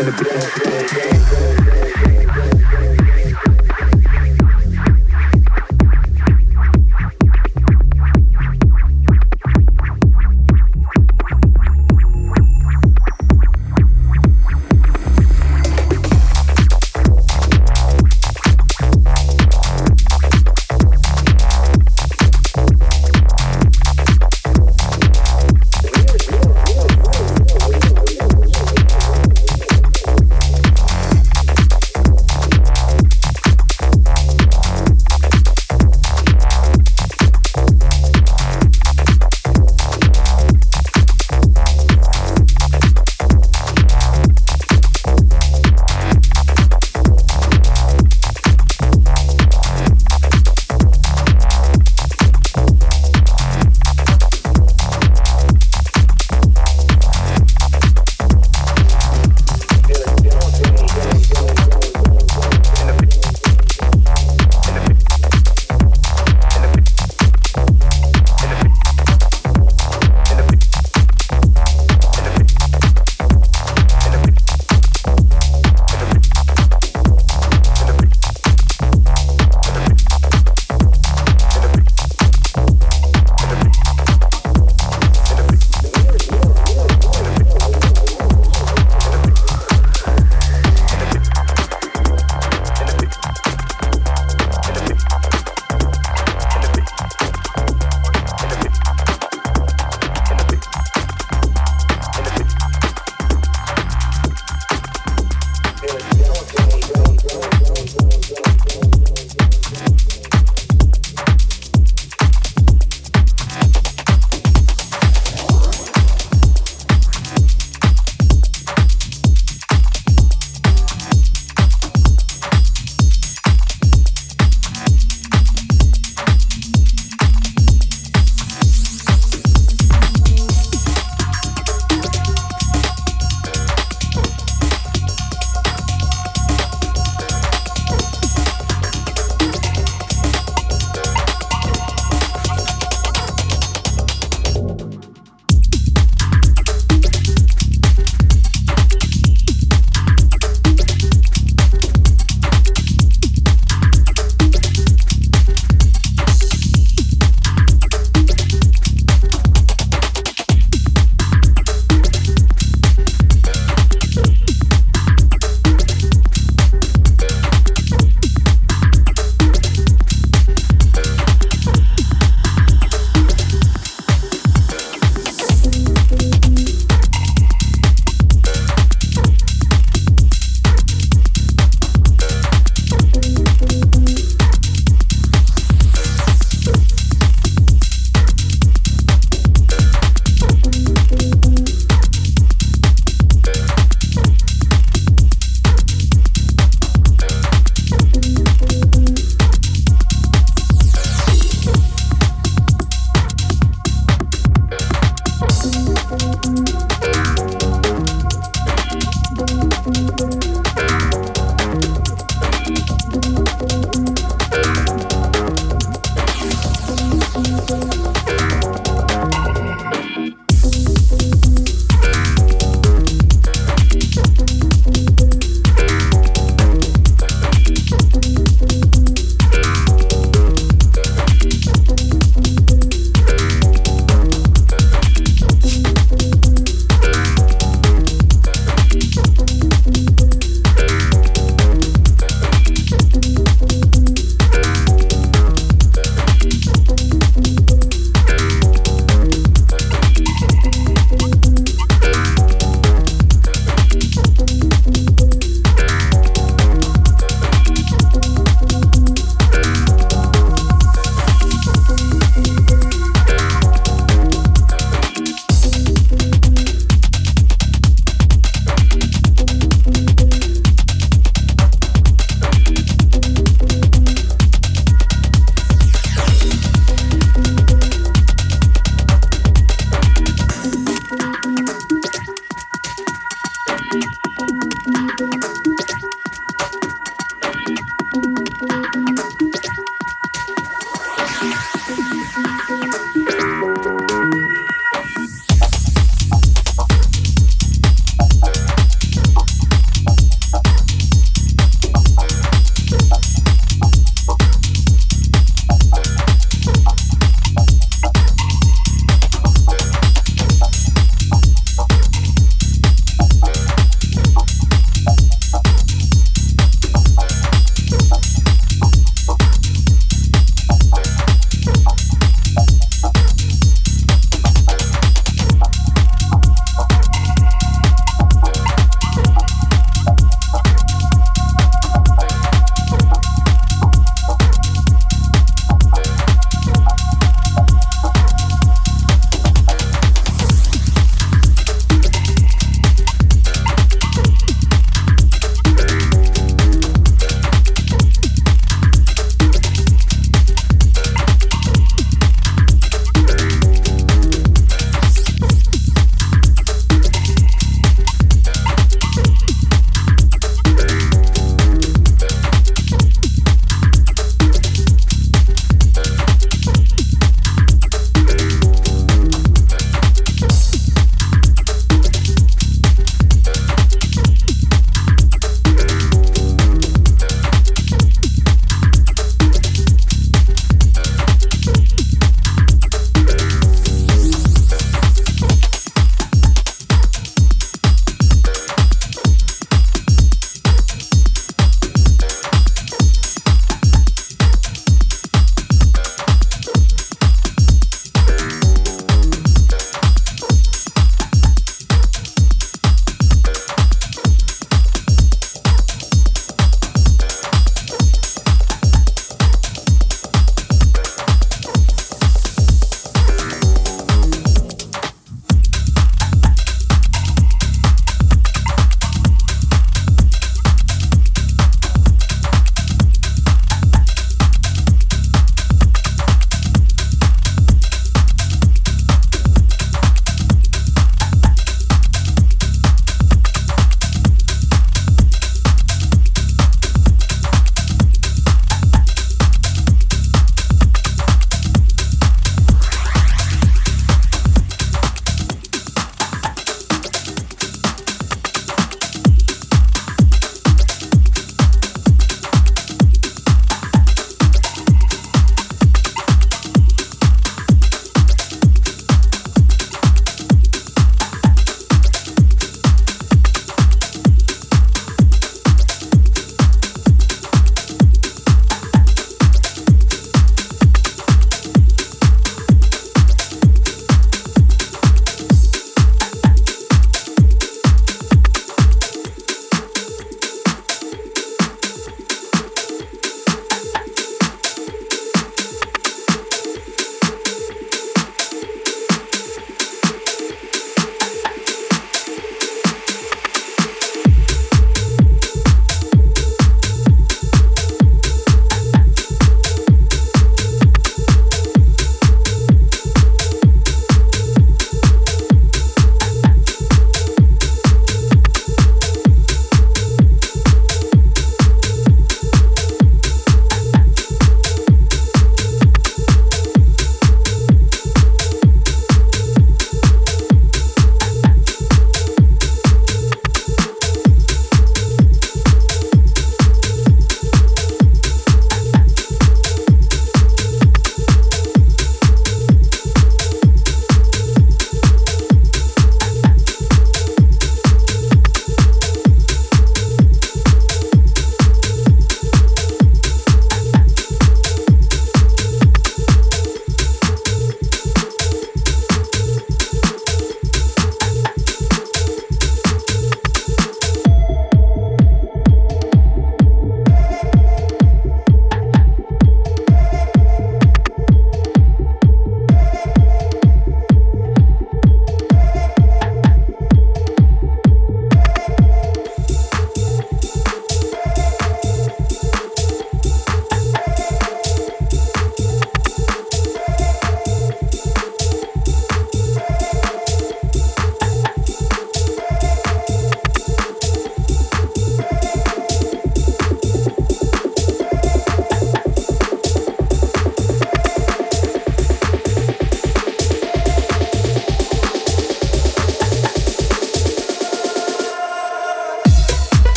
In the dead.